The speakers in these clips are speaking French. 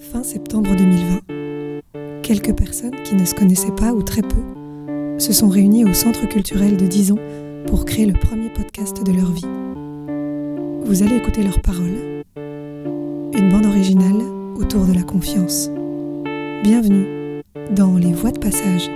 Fin septembre 2020. Quelques personnes qui ne se connaissaient pas ou très peu se sont réunies au Centre culturel de Dizon pour créer le premier podcast de leur vie. Vous allez écouter leurs paroles. Une bande originale autour de la confiance. Bienvenue dans Les Voix de Passage.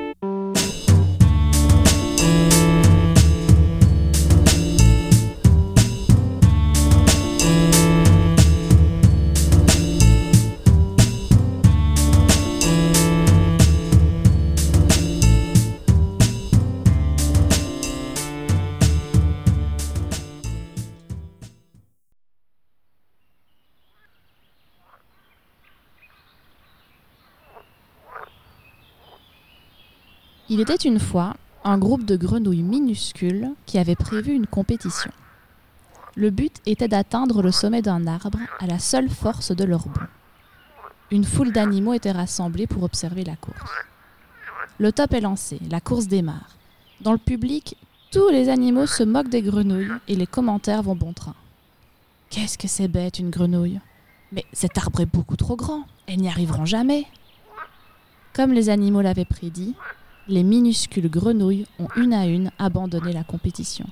Il était une fois un groupe de grenouilles minuscules qui avait prévu une compétition. Le but était d'atteindre le sommet d'un arbre à la seule force de leur bond. Une foule d'animaux était rassemblée pour observer la course. Le top est lancé, la course démarre. Dans le public, tous les animaux se moquent des grenouilles et les commentaires vont bon train. Qu'est-ce que c'est bête une grenouille? Mais cet arbre est beaucoup trop grand, elles n'y arriveront jamais. Comme les animaux l'avaient prédit, les minuscules grenouilles ont une à une abandonné la compétition.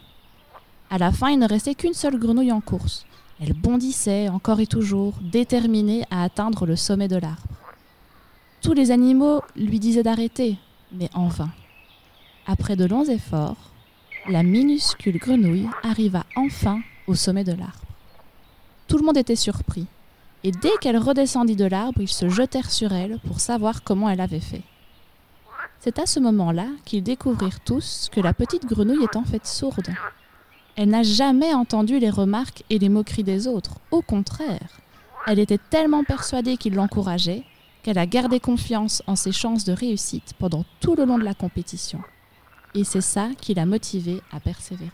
À la fin, il ne restait qu'une seule grenouille en course. Elle bondissait encore et toujours, déterminée à atteindre le sommet de l'arbre. Tous les animaux lui disaient d'arrêter, mais en vain. Après de longs efforts, la minuscule grenouille arriva enfin au sommet de l'arbre. Tout le monde était surpris, et dès qu'elle redescendit de l'arbre, ils se jetèrent sur elle pour savoir comment elle avait fait. C'est à ce moment-là qu'ils découvrirent tous que la petite grenouille est en fait sourde. Elle n'a jamais entendu les remarques et les moqueries des autres. Au contraire, elle était tellement persuadée qu'ils l'encourageaient qu'elle a gardé confiance en ses chances de réussite pendant tout le long de la compétition. Et c'est ça qui l'a motivée à persévérer.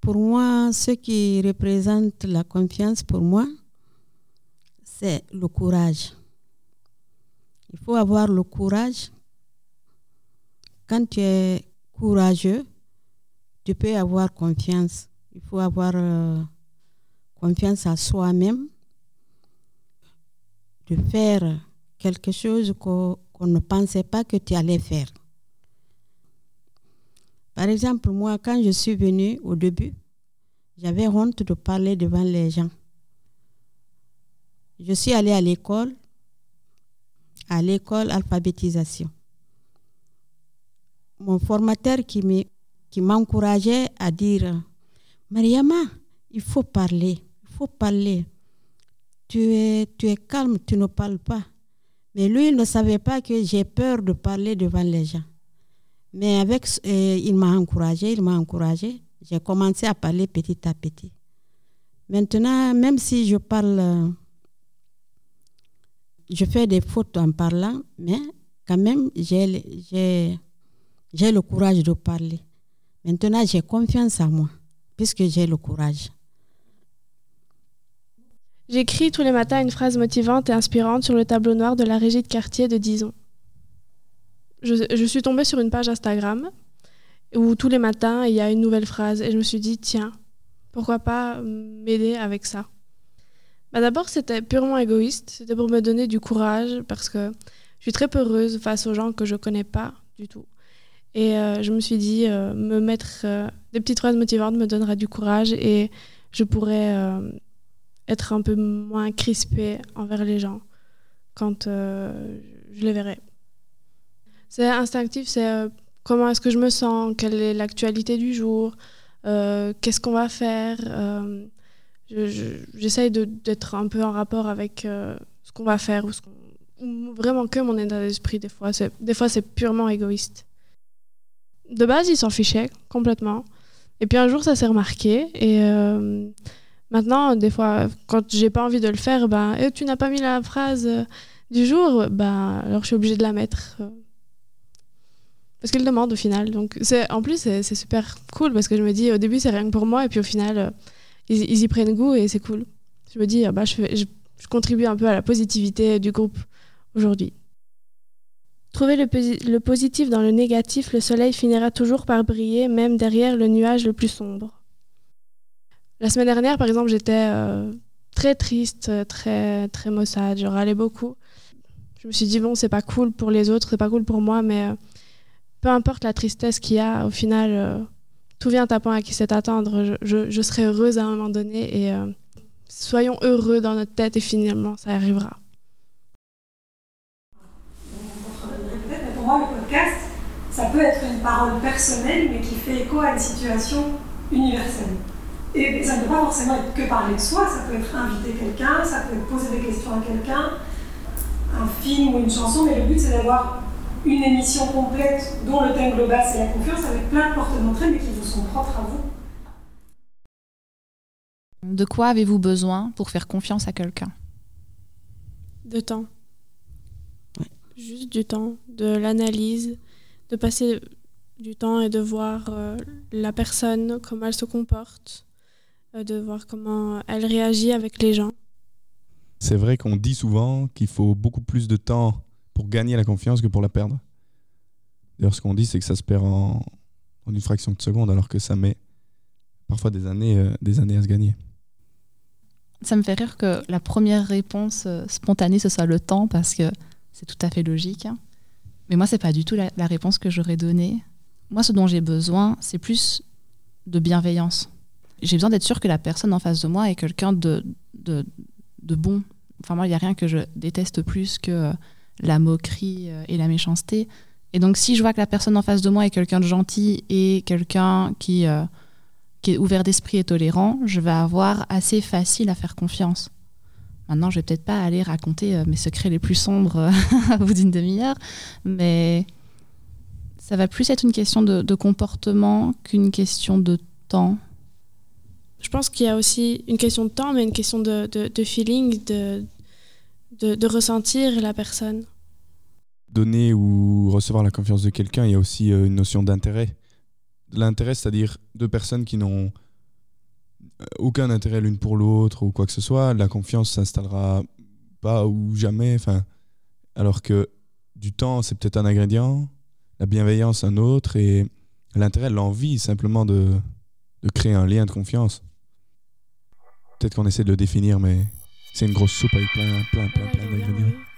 Pour moi, ce qui représente la confiance pour moi, c'est le courage. Il faut avoir le courage. Quand tu es courageux, tu peux avoir confiance. Il faut avoir euh, confiance à soi-même, de faire quelque chose qu'on ne pensait pas que tu allais faire. Par exemple, moi, quand je suis venue au début, j'avais honte de parler devant les gens. Je suis allée à l'école, à l'école alphabétisation. Mon formateur qui m'encourageait à dire Mariama, il faut parler, il faut parler. Tu es, calme, tu ne parles pas. Mais lui, il ne savait pas que j'ai peur de parler devant les gens. Mais avec, euh, il m'a encouragé, il m'a encouragé. J'ai commencé à parler petit à petit. Maintenant, même si je parle, je fais des fautes en parlant, mais quand même, j'ai le courage de parler. Maintenant, j'ai confiance en moi, puisque j'ai le courage. J'écris tous les matins une phrase motivante et inspirante sur le tableau noir de la régie de quartier de Dizon je, suis tombée sur une page Instagram où tous les matins, il y a une nouvelle phrase. Et je me suis dit, tiens, pourquoi pas m'aider avec ça? Bah D'abord, c'était purement égoïste. C'était pour me donner du courage parce que je suis très peureuse face aux gens que je connais pas du tout. Et euh, je me suis dit, euh, me mettre euh, des petites phrases motivantes me donnera du courage et je pourrais être un peu moins crispée envers les gens quand je les verrai. C'est instinctif, c'est comment est-ce que je me sens, quelle est l'actualité du jour, qu'est-ce qu'on va faire? Euh, j'essaye d'être un peu en rapport avec ce qu'on va faire ou, vraiment que mon état d'esprit des fois. Des fois, c'est purement égoïste. De base, il s'en fichait complètement. Et puis un jour, ça s'est remarqué. Et maintenant, des fois, quand j'ai pas envie de le faire, ben, eh, tu n'as pas mis la phrase du jour, ben, alors je suis obligée de la mettre parce qu'il demande au final. Donc, en plus, c'est super cool parce que je me dis, au début, c'est rien que pour moi, et puis au final, ils, y prennent goût et c'est cool. Je me dis, ah bah, je, je, contribue un peu à la positivité du groupe aujourd'hui. Trouver le, le positif dans le négatif, le soleil finira toujours par briller, même derrière le nuage le plus sombre. La semaine dernière, par exemple, j'étais euh, très triste, très, très maussade, je râlais beaucoup. Je me suis dit, bon, c'est pas cool pour les autres, c'est pas cool pour moi, mais euh, peu importe la tristesse qu'il y a, au final, euh, tout vient à point à qui sait attendre. Je, serai heureuse à un moment donné et soyons heureux dans notre tête et finalement, ça arrivera. Pour moi, le podcast, ça peut être une parole personnelle, mais qui fait écho à une situation universelle. Et ça ne peut pas forcément être que parler de soi, ça peut être inviter quelqu'un, ça peut être poser des questions à quelqu'un, un film ou une chanson, mais le but c'est d'avoir une émission complète dont le thème global c'est la confiance avec plein de portes d'entrée mais qui vous sont propres à vous. De quoi avez-vous besoin pour faire confiance à quelqu'un? De temps. Juste du temps, de l'analyse, de passer du temps et de voir euh, la personne, comment elle se comporte, euh, de voir comment elle réagit avec les gens. C'est vrai qu'on dit souvent qu'il faut beaucoup plus de temps pour gagner la confiance que pour la perdre. D'ailleurs, ce qu'on dit, c'est que ça se perd en, une fraction de seconde, alors que ça met parfois des années, euh, des années à se gagner. Ça me fait rire que la première réponse euh, spontanée, ce soit le temps, parce que c'est tout à fait logique. Hein. Mais moi, c'est pas du tout la, réponse que j'aurais donnée. Moi, ce dont j'ai besoin, c'est plus de bienveillance j'ai besoin d'être sûr que la personne en face de moi est quelqu'un de, de, bon. Enfin, moi, il n'y a rien que je déteste plus que la moquerie euh, et la méchanceté. Et donc, si je vois que la personne en face de moi est quelqu'un de gentil et quelqu'un qui, euh, qui est ouvert d'esprit et tolérant, je vais avoir assez facile à faire confiance. Maintenant, je vais peut-être pas aller raconter mes secrets les plus sombres à bout d'une demi-heure, mais ça va plus être une question de, de comportement qu'une question de temps. Je pense qu'il y a aussi une question de temps, mais une question de, de, feeling, de, de, ressentir la personne. Donner ou recevoir la confiance de quelqu'un, il y a aussi euh, une notion d'intérêt. L'intérêt, c'est-à-dire deux personnes qui n'ont euh, aucun intérêt l'une pour l'autre ou quoi que ce soit, la confiance s'installera pas ou jamais. Alors que du temps, c'est peut-être un ingrédient, la bienveillance un autre, et l'intérêt, l'envie simplement de, de créer un lien de confiance. Peut-être qu'on essaie de le définir, mais c'est une grosse soupe avec plein, plein, plein, plein d'ingrédients.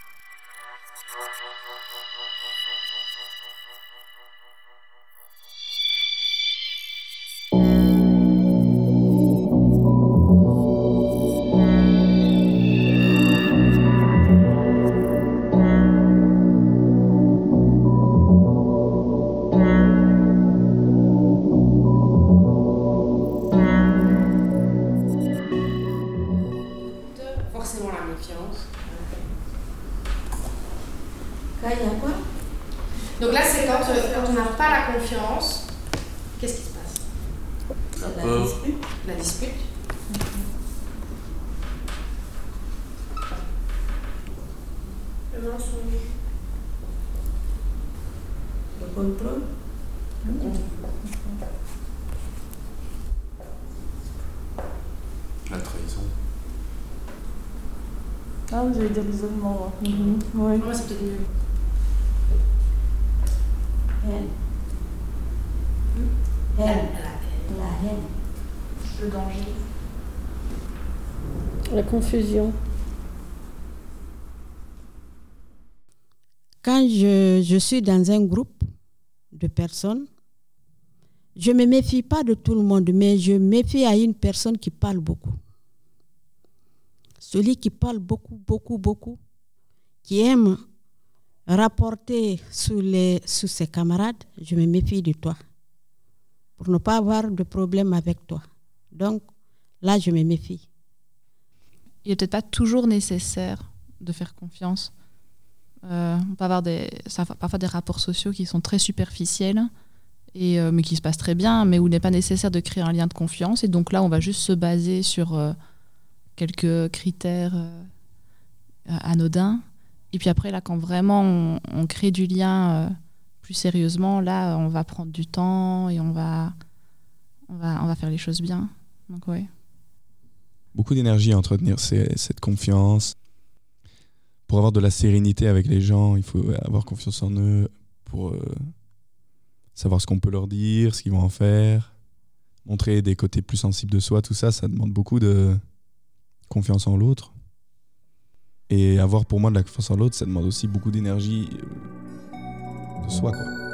Ah, vous allez dire l'isolement. Mhm. Ouais. Moi, c'est peut-être mieux. Haine. Haine. La haine. Le danger. La confusion. Quand je, je suis dans un groupe de personnes, je ne me méfie pas de tout le monde, mais je méfie à une personne qui parle beaucoup. Celui qui parle beaucoup, beaucoup, beaucoup, qui aime rapporter sous, les, sous ses camarades, je me méfie de toi pour ne pas avoir de problème avec toi. Donc là, je me méfie. Il n'est peut-être pas toujours nécessaire de faire confiance. Euh, on peut avoir des, parfois des rapports sociaux qui sont très superficiels, et, euh, mais qui se passent très bien, mais où il n'est pas nécessaire de créer un lien de confiance. Et donc là, on va juste se baser sur euh, quelques critères euh, anodins. Et puis après, là, quand vraiment on, crée du lien plus sérieusement, là, on va prendre du temps et on va, on va, on va faire les choses bien. Donc, ouais. Beaucoup d'énergie à entretenir cette confiance. Pour avoir de la sérénité avec les gens, il faut avoir confiance en eux pour euh, savoir ce qu'on peut leur dire, ce qu'ils vont en faire. montrer des côtés plus sensibles de soi, tout ça, ça demande beaucoup de confiance en l'autre. Et avoir pour moi de la confiance en l'autre, ça demande aussi beaucoup d'énergie euh, de soi. Quoi.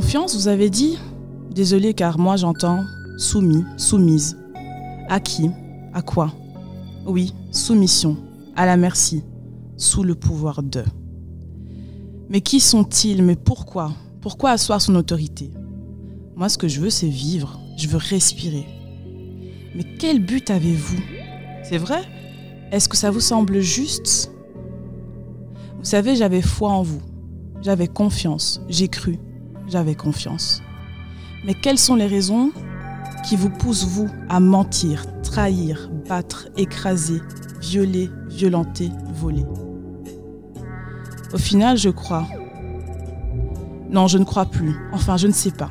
Confiance, vous avez dit Désolé car moi j'entends soumis, soumise. À qui? À quoi? Oui, soumission, à la merci, sous le pouvoir de. Mais qui sont-ils? Mais pourquoi? Pourquoi asseoir son autorité? Moi ce que je veux c'est vivre, je veux respirer. Mais quel but avez-vous? C'est vrai? Est-ce que ça vous semble juste? Vous savez, j'avais foi en vous, j'avais confiance, j'ai cru j'avais confiance. Mais quelles sont les raisons qui vous poussent, vous, à mentir, trahir, battre, écraser, violer, violenter, voler? Au final, je crois. Non, je ne crois plus. Enfin, je ne sais pas.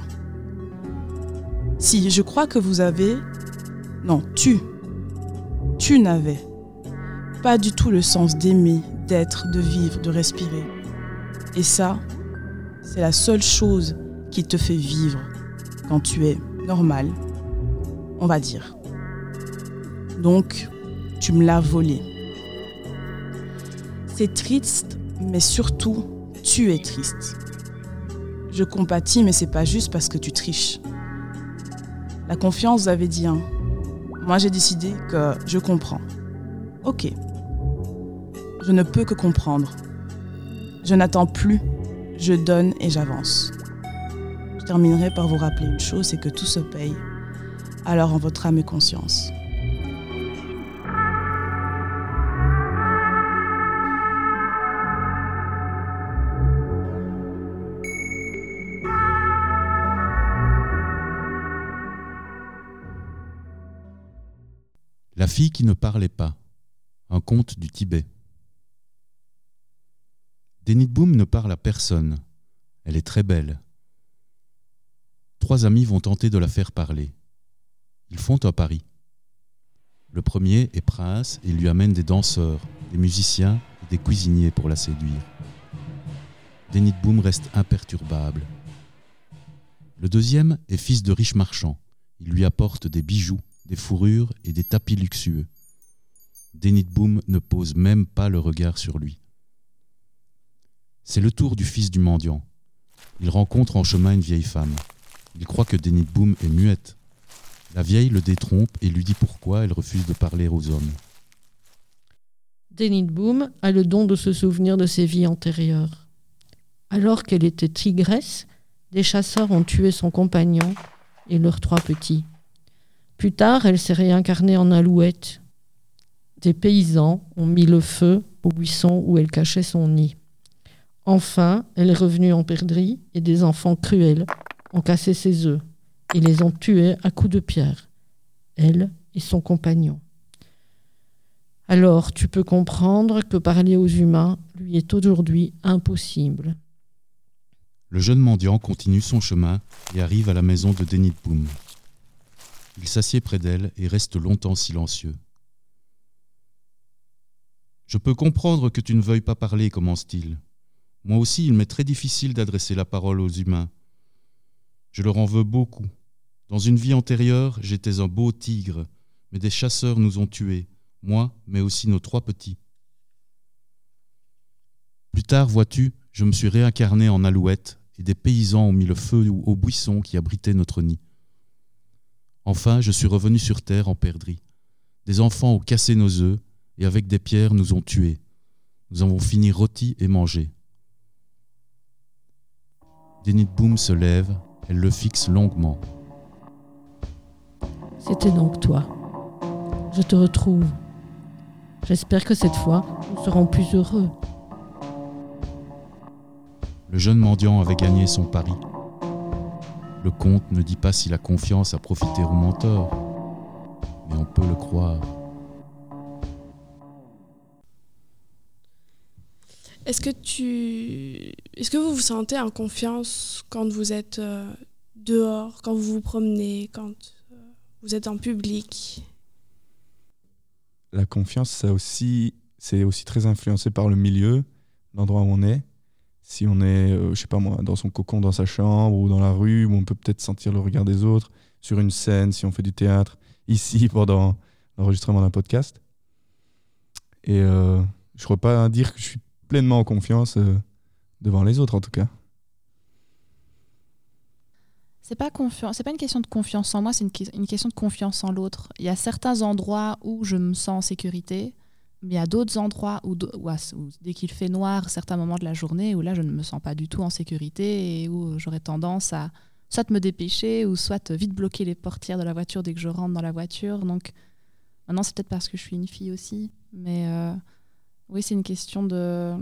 Si, je crois que vous avez... Non, tu. Tu n'avais pas du tout le sens d'aimer, d'être, de vivre, de respirer. Et ça, c'est la seule chose qui te fait vivre quand tu es normal, on va dire. Donc, tu me l'as volé. C'est triste, mais surtout, tu es triste. Je compatis, mais c'est pas juste parce que tu triches. La confiance, vous avez dit, hein. Moi, j'ai décidé que je comprends. Ok. Je ne peux que comprendre. Je n'attends plus je donne et j'avance. Je terminerai par vous rappeler une chose, c'est que tout se paye. Alors en votre âme et conscience. La fille qui ne parlait pas. Un conte du Tibet. Denitboum ne parle à personne. Elle est très belle. Trois amis vont tenter de la faire parler. Ils font un pari. Le premier est prince et lui amène des danseurs, des musiciens et des cuisiniers pour la séduire. Denitboum reste imperturbable. Le deuxième est fils de riches marchands. Il lui apporte des bijoux, des fourrures et des tapis luxueux. Denitboum ne pose même pas le regard sur lui. C'est le tour du fils du mendiant. Il rencontre en chemin une vieille femme. Il croit que Denitboum est muette. La vieille le détrompe et lui dit pourquoi elle refuse de parler aux hommes. Denitboum a le don de se souvenir de ses vies antérieures. Alors qu'elle était tigresse, des chasseurs ont tué son compagnon et leurs trois petits. Plus tard, elle s'est réincarnée en alouette. Des paysans ont mis le feu au buisson où elle cachait son nid. Enfin, elle est revenue en perdrix et des enfants cruels ont cassé ses œufs et les ont tués à coups de pierre, elle et son compagnon. Alors tu peux comprendre que parler aux humains lui est aujourd'hui impossible. Le jeune mendiant continue son chemin et arrive à la maison de Denitboum. Il s'assied près d'elle et reste longtemps silencieux. Je peux comprendre que tu ne veuilles pas parler, commence-t-il. Moi aussi, il m'est très difficile d'adresser la parole aux humains. Je leur en veux beaucoup. Dans une vie antérieure, j'étais un beau tigre, mais des chasseurs nous ont tués, moi, mais aussi nos trois petits. Plus tard, vois-tu, je me suis réincarné en alouette, et des paysans ont mis le feu aux buissons qui abritaient notre nid. Enfin, je suis revenu sur terre en perdrix. Des enfants ont cassé nos œufs, et avec des pierres nous ont tués. Nous avons fini rôtis et mangés. Boom se lève, elle le fixe longuement. C'était donc toi. Je te retrouve. J'espère que cette fois, nous serons plus heureux. Le jeune mendiant avait gagné son pari. Le comte ne dit pas si la confiance a profité au mentor, mais on peut le croire. Est-ce que tu, est-ce que vous vous sentez en confiance quand vous êtes euh, dehors, quand vous vous promenez, quand euh, vous êtes en public? La confiance, ça aussi, c'est aussi très influencé par le milieu, l'endroit où on est. Si on est, euh, je sais pas moi, dans son cocon, dans sa chambre ou dans la rue, où on peut peut-être sentir le regard des autres, sur une scène, si on fait du théâtre, ici pendant l'enregistrement d'un podcast. Et euh, je ne crois pas dire que je suis pleinement en confiance euh, devant les autres, en tout cas. C'est pas confiance, c'est pas une question de confiance en moi, c'est une, question de confiance en l'autre. Il y a certains endroits où je me sens en sécurité, mais il y a d'autres endroits où, dès qu'il fait noir, certains moments de la journée, où là je ne me sens pas du tout en sécurité et où j'aurais tendance à soit me dépêcher ou soit vite bloquer les portières de la voiture dès que je rentre dans la voiture. Donc maintenant c'est peut-être parce que je suis une fille aussi, mais euh, oui c'est une question de,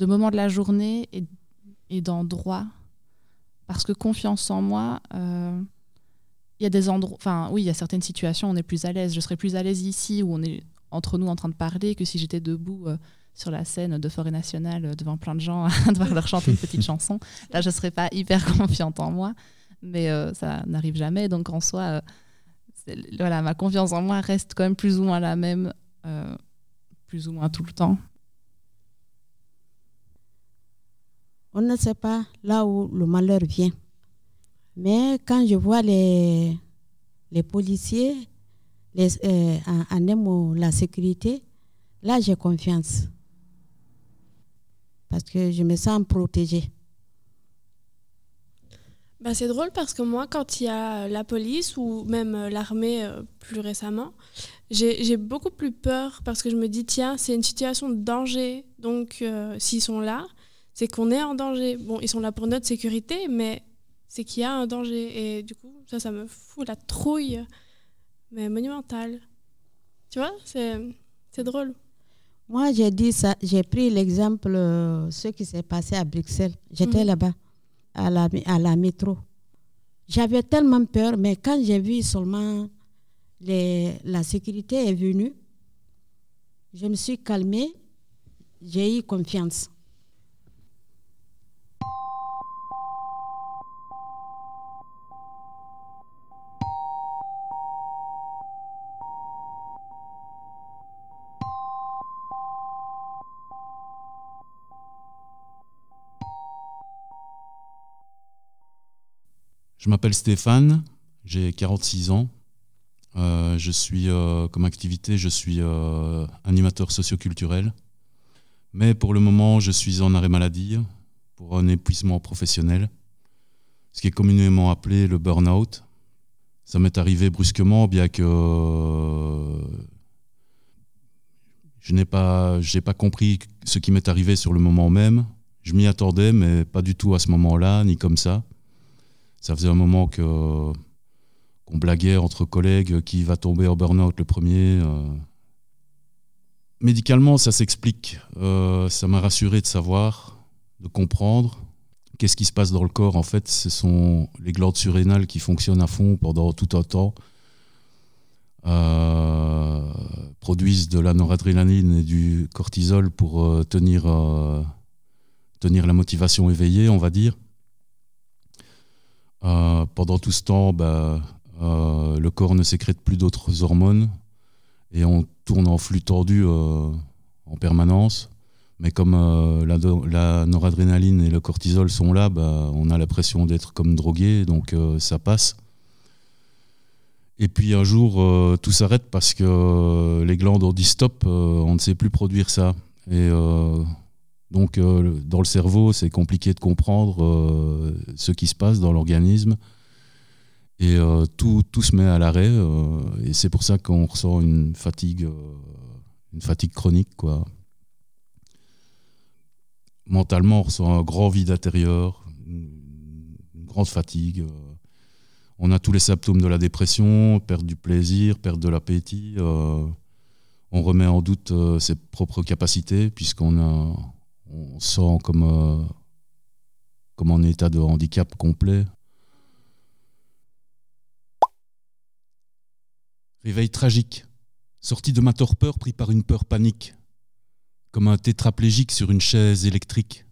moment de la journée et, d'endroit parce que confiance en moi, euh, il y a des endroits, enfin oui, il y a certaines situations où on est plus à l'aise. Je serais plus à l'aise ici où on est entre nous en train de parler que si j'étais debout euh, sur la scène de Forêt Nationale euh, devant plein de gens à devoir leur chanter une petite chanson. Là, je serais pas hyper confiante en moi, mais ça n'arrive jamais. Donc en soi, voilà, ma confiance en moi reste quand même plus ou moins la même, plus ou moins tout le temps. on ne sait pas là où le malheur vient. Mais quand je vois les, les policiers, les, euh, en, la sécurité, là j'ai confiance. Parce que je me sens protégée. Bah, c'est drôle parce que moi, quand il y a la police ou même euh, l'armée euh, plus récemment, j'ai beaucoup plus peur parce que je me dis, tiens, c'est une situation de danger. Donc, s'ils sont là, c'est qu'on est en danger. Bon, ils sont là pour notre sécurité, mais c'est qu'il y a un danger. Et du coup, ça, ça me fout la trouille, mais monumentale. Tu vois, c'est, drôle. Moi, j'ai dit ça, j'ai pris l'exemple, euh, ce qui s'est passé à Bruxelles. J'étais mhm. là-bas, à la, à la métro. J'avais tellement peur, mais quand j'ai vu seulement les, la sécurité est venue, je me suis calmée, j'ai eu confiance. Je m'appelle Stéphane, j'ai 46 ans. Euh, je suis, euh, comme activité, je suis euh, animateur socioculturel. Mais pour le moment, je suis en arrêt maladie pour un épuisement professionnel, ce qui est communément appelé le burn-out. Ça m'est arrivé brusquement, bien que je n'ai pas, j'ai pas compris ce qui m'est arrivé sur le moment même. Je m'y attendais, mais pas du tout à ce moment-là, ni comme ça. Ça faisait un moment que qu'on blaguait entre collègues qui va tomber en burn-out le premier. Euh. Médicalement, ça s'explique. Euh, ça m'a rassuré de savoir, de comprendre. Qu'est-ce qui se passe dans le corps En fait, ce sont les glandes surrénales qui fonctionnent à fond pendant tout un temps, euh, produisent de la noradrénaline et du cortisol pour tenir la motivation éveillée, on va dire. Euh, pendant tout ce temps, bah, euh, le corps ne sécrète plus d'autres hormones et on tourne en flux tordu euh, en permanence. Mais comme la, noradrénaline et le cortisol sont là, bah, on a l'impression d'être comme drogué, donc ça passe. Et puis un jour, tout s'arrête parce que les glandes ont dit stop, on ne sait plus produire ça. Donc, euh, dans le cerveau, c'est compliqué de comprendre euh, ce qui se passe dans l'organisme. Et euh, tout, se met à l'arrêt. et c'est pour ça qu'on ressent une fatigue, une fatigue chronique. Mentalement, on ressent un grand vide intérieur, une, grande fatigue. on a tous les symptômes de la dépression, perte du plaisir, perte de l'appétit. on remet en doute ses propres capacités, puisqu'on a on sent comme, euh, comme en état de handicap complet. Réveil tragique, sorti de ma torpeur pris par une peur panique. comme un tétraplégique sur une chaise électrique.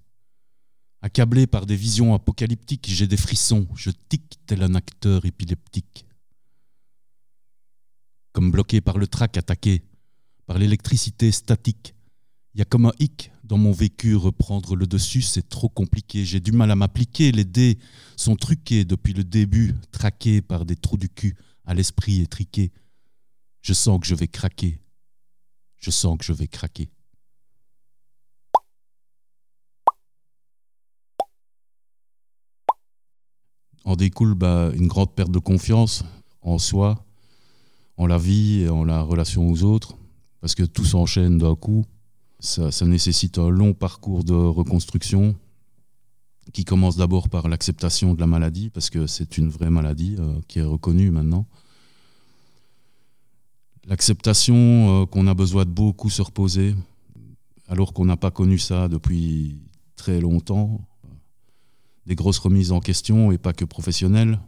Accablé par des visions apocalyptiques, j'ai des frissons, je tic tel un acteur épileptique. Comme bloqué par le trac attaqué, par l'électricité statique. Il y a comme un hic dans mon vécu, reprendre le dessus, c'est trop compliqué. J'ai du mal à m'appliquer, les dés sont truqués depuis le début, traqués par des trous du cul, à l'esprit étriqué. Je sens que je vais craquer. Je sens que je vais craquer. En découle bah, une grande perte de confiance en soi, en la vie et en la relation aux autres, parce que tout s'enchaîne d'un coup. Ça, nécessite un long parcours de reconstruction qui commence d'abord par l'acceptation de la maladie, parce que c'est une vraie maladie euh, qui est reconnue maintenant. L'acceptation euh, qu'on a besoin de beaucoup se reposer, alors qu'on n'a pas connu ça depuis très longtemps. Des grosses remises en question et pas que professionnelles.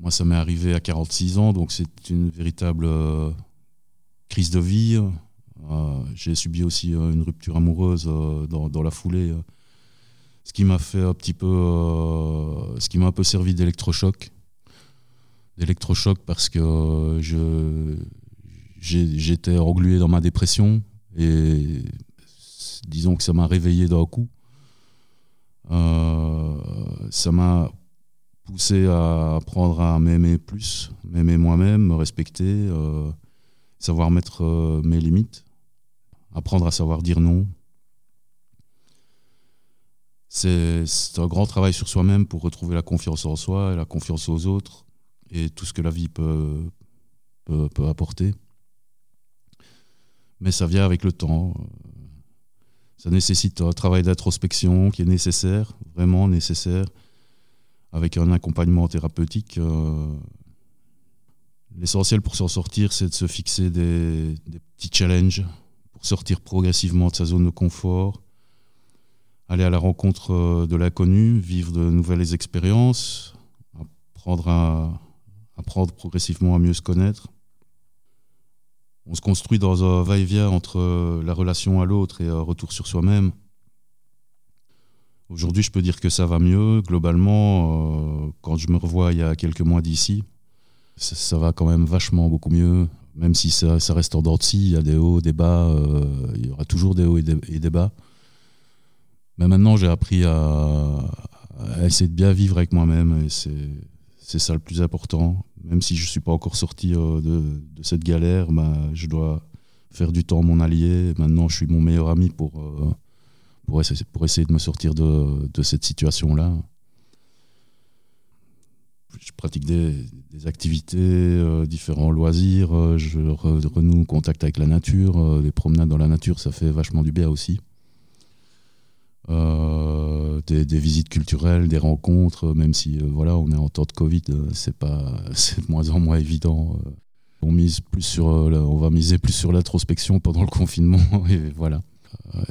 Moi, ça m'est arrivé à 46 ans, donc c'est une véritable euh, crise de vie. Euh, J'ai subi aussi euh, une rupture amoureuse euh, dans, la foulée, ce qui m'a fait un petit peu, ce qui m'a un peu servi d'électrochoc d'électrochoc parce que je j'étais englué dans ma dépression et disons que ça m'a réveillé d'un coup. Ça m'a poussé à apprendre à m'aimer plus, m'aimer moi-même, me respecter, savoir mettre mes limites, apprendre à savoir dire non. C'est un grand travail sur soi-même pour retrouver la confiance en soi et la confiance aux autres et tout ce que la vie peut, apporter. Mais ça vient avec le temps. Ça nécessite un travail d'introspection qui est nécessaire, vraiment nécessaire, avec un accompagnement thérapeutique. L'essentiel pour s'en sortir, c'est de se fixer des, petits challenges sortir progressivement de sa zone de confort, aller à la rencontre de l'inconnu, vivre de nouvelles expériences, apprendre à apprendre progressivement à mieux se connaître. On se construit dans un va-et-vient entre la relation à l'autre et un retour sur soi-même. Aujourd'hui, je peux dire que ça va mieux. Globalement, euh, quand je me revois il y a quelques mois d'ici, ça, va quand même vachement beaucoup mieux. Même si ça, reste en dents il y a des hauts, des bas, euh, il y aura toujours des hauts et des, et bas. Mais maintenant, j'ai appris à, essayer de bien vivre avec moi-même et c'est ça le plus important. Même si je ne suis pas encore sorti euh, de, cette galère, bah, je dois faire du temps mon allié. Maintenant, je suis mon meilleur ami pour, euh, essayer, de me sortir de, de cette situation-là. Je pratique des, des activités, euh, différents loisirs, euh, je re, renoue contact avec la nature. Euh, les promenades dans la nature, ça fait vachement du bien aussi. Euh, des, des, visites culturelles, des rencontres, même si euh, voilà, on est en temps de Covid, euh, c'est pas, c'est de moins en moins évident. on mise plus sur, on va miser plus sur l'introspection pendant le confinement et voilà,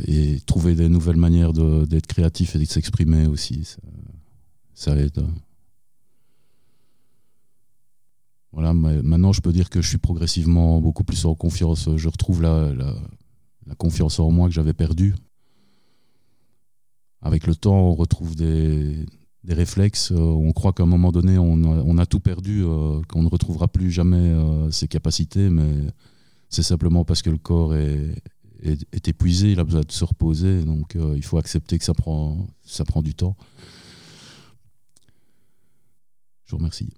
et trouver des nouvelles manières d'être créatif et de s'exprimer aussi, ça aide. Voilà, maintenant je peux dire que je suis progressivement beaucoup plus en confiance. Je retrouve la, confiance en moi que j'avais perdue avec le temps, on retrouve des, réflexes. Euh, on croit qu'à un moment donné, on a, tout perdu, euh, qu'on ne retrouvera plus jamais euh, ses capacités, mais c'est simplement parce que le corps est, épuisé, il a besoin de se reposer, donc il faut accepter que ça prend, ça prend du temps. Je vous remercie.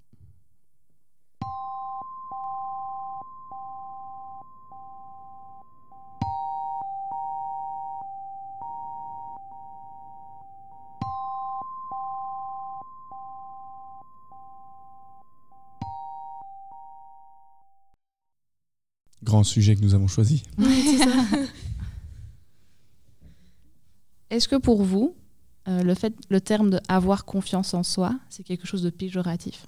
Grand sujet que nous avons choisi. Est-ce que pour vous, euh, le, fait, le terme de avoir confiance en soi, c'est quelque chose de péjoratif?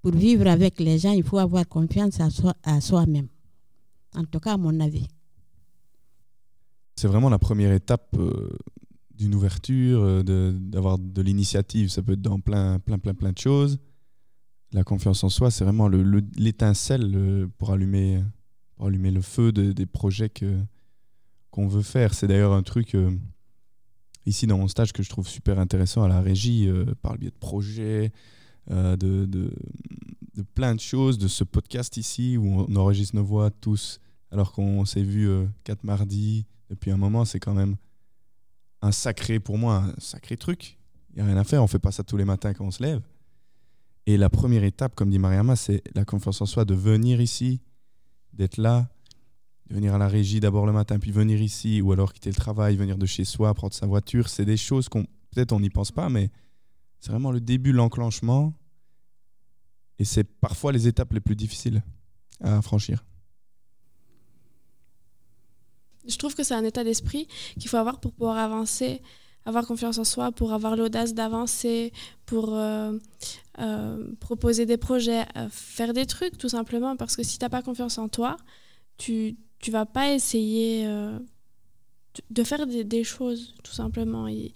Pour vivre avec les gens, il faut avoir confiance à, soi, à soi-même. En tout cas, à mon avis. C'est vraiment la première étape euh, d'une ouverture, euh, d'avoir de, de l'initiative. Ça peut être dans plein, plein, plein, plein de choses la confiance en soi, c'est vraiment l'étincelle pour allumer, pour allumer le feu de- des projets que qu'on veut faire. C'est d'ailleurs un truc euh, ici dans mon stage que je trouve super intéressant à la régie, euh, par le biais de projets, euh, de, de, plein de choses, de ce podcast ici où on enregistre nos voix tous, alors qu'on s'est vu euh, quatre mardis depuis un moment, c'est quand même un sacré, pour moi, un sacré truc. Il n'y a rien à faire, on fait pas ça tous les matins quand on se lève. Et la première étape, comme dit Mariama, c'est la confiance en soi, de venir ici, d'être là, de venir à la régie d'abord le matin, puis venir ici, ou alors quitter le travail, venir de chez soi, prendre sa voiture. C'est des choses qu'on peut-être on n'y pense pas, mais c'est vraiment le début, l'enclenchement. Et c'est parfois les étapes les plus difficiles à franchir. Je trouve que c'est un état d'esprit qu'il faut avoir pour pouvoir avancer, avoir confiance en soi, pour avoir l'audace d'avancer, pour euh, euh, proposer des projets, euh, faire des trucs tout simplement. Parce que si tu n'as pas confiance en toi, tu tu vas pas essayer de faire des, choses tout simplement. Et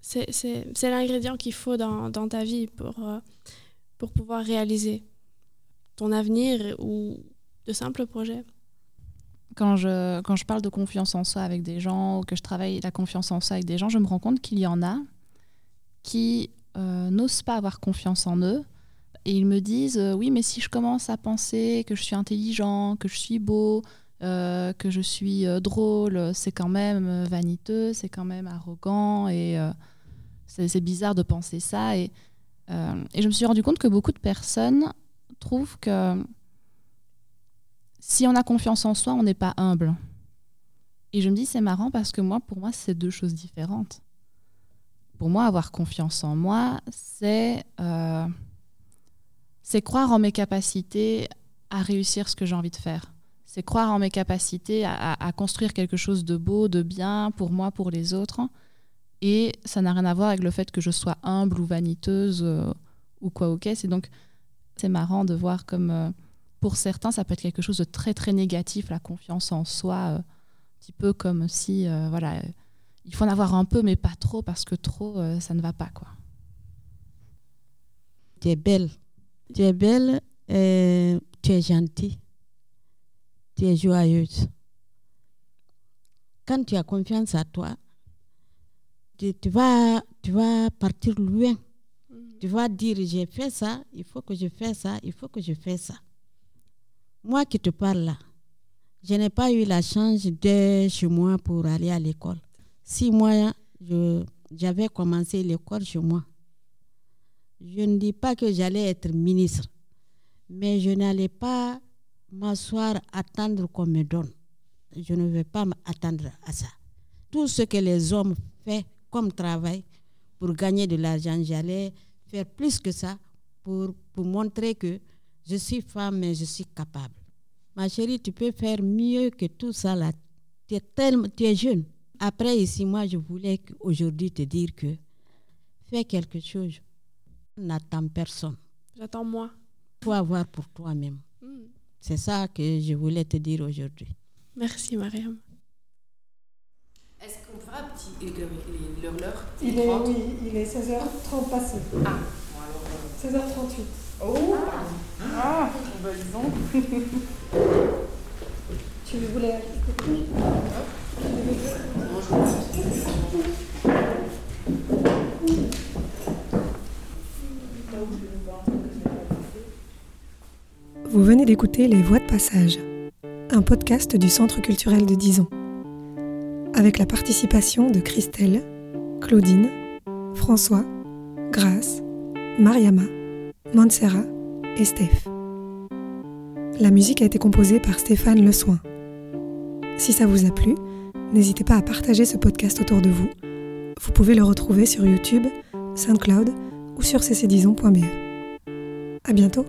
C'est l'ingrédient qu'il faut dans, dans ta vie pour, pour pouvoir réaliser ton avenir ou de simples projets. Quand je, quand je parle de confiance en soi avec des gens ou que je travaille la confiance en soi avec des gens, je me rends compte qu'il y en a qui euh, n'osent pas avoir confiance en eux. Et ils me disent euh, Oui, mais si je commence à penser que je suis intelligent, que je suis beau, euh, que je suis drôle, c'est quand même vaniteux, c'est quand même arrogant et c'est bizarre de penser ça. Et, et je me suis rendu compte que beaucoup de personnes trouvent que si on a confiance en soi, on n'est pas humble. Et je me dis, c'est marrant parce que moi, pour moi, c'est deux choses différentes. Pour moi, avoir confiance en moi, c'est euh, c'est croire en mes capacités à réussir ce que j'ai envie de faire. C'est croire en mes capacités à, à- construire quelque chose de beau, de bien pour moi, pour les autres. Et ça n'a rien à voir avec le fait que je sois humble ou vaniteuse euh, ou quoi caisse. Et donc, c'est marrant de voir comme euh, pour certains, ça peut être quelque chose de très très négatif, la confiance en soi, euh, un petit peu comme si, euh, voilà, euh, il faut en avoir un peu, mais pas trop, parce que trop, euh, ça ne va pas, quoi. Tu es belle. Tu es belle, tu es gentille. Tu es joyeuse. Quand tu as confiance à toi, tu, tu vas, tu vas partir loin. Tu vas dire, j'ai fait ça, il faut que je fasse ça, il faut que je fasse ça. Moi qui te parle là, je n'ai pas eu la chance de chez moi pour aller à l'école. Si moi, j'avais commencé l'école chez moi, je ne dis pas que j'allais être ministre, mais je n'allais pas m'asseoir, attendre qu'on me donne. Je ne vais pas m'attendre à ça. Tout ce que les hommes font comme travail pour gagner de l'argent, j'allais faire plus que ça pour, pour montrer que je suis femme, mais je suis capable. Ma chérie, tu peux faire mieux que tout ça là. Tu es, tellement, tu es jeune. Après, ici, moi, je voulais aujourd'hui te dire que fais quelque chose. N'attends personne. J'attends moi. Il faut avoir pour toi-même. Mm. C'est ça que je voulais te dire aujourd'hui. Merci, Mariam. Est-ce qu'on fera un petit l'heure Il est, oui, il est 16h30 passé. Ah, bon alors. euh, 16h38. Oh. Ah, bah disons. Tu voulais écouter? Vous venez d'écouter Les Voix de Passage, un podcast du Centre culturel de Dizon, avec la participation de Christelle, Claudine, François, Grace, Mariama, Montserrat et Steph. La musique a été composée par Stéphane Le Soin. Si ça vous a plu, n'hésitez pas à partager ce podcast autour de vous. Vous pouvez le retrouver sur YouTube, SoundCloud ou sur ccdison.be. À bientôt!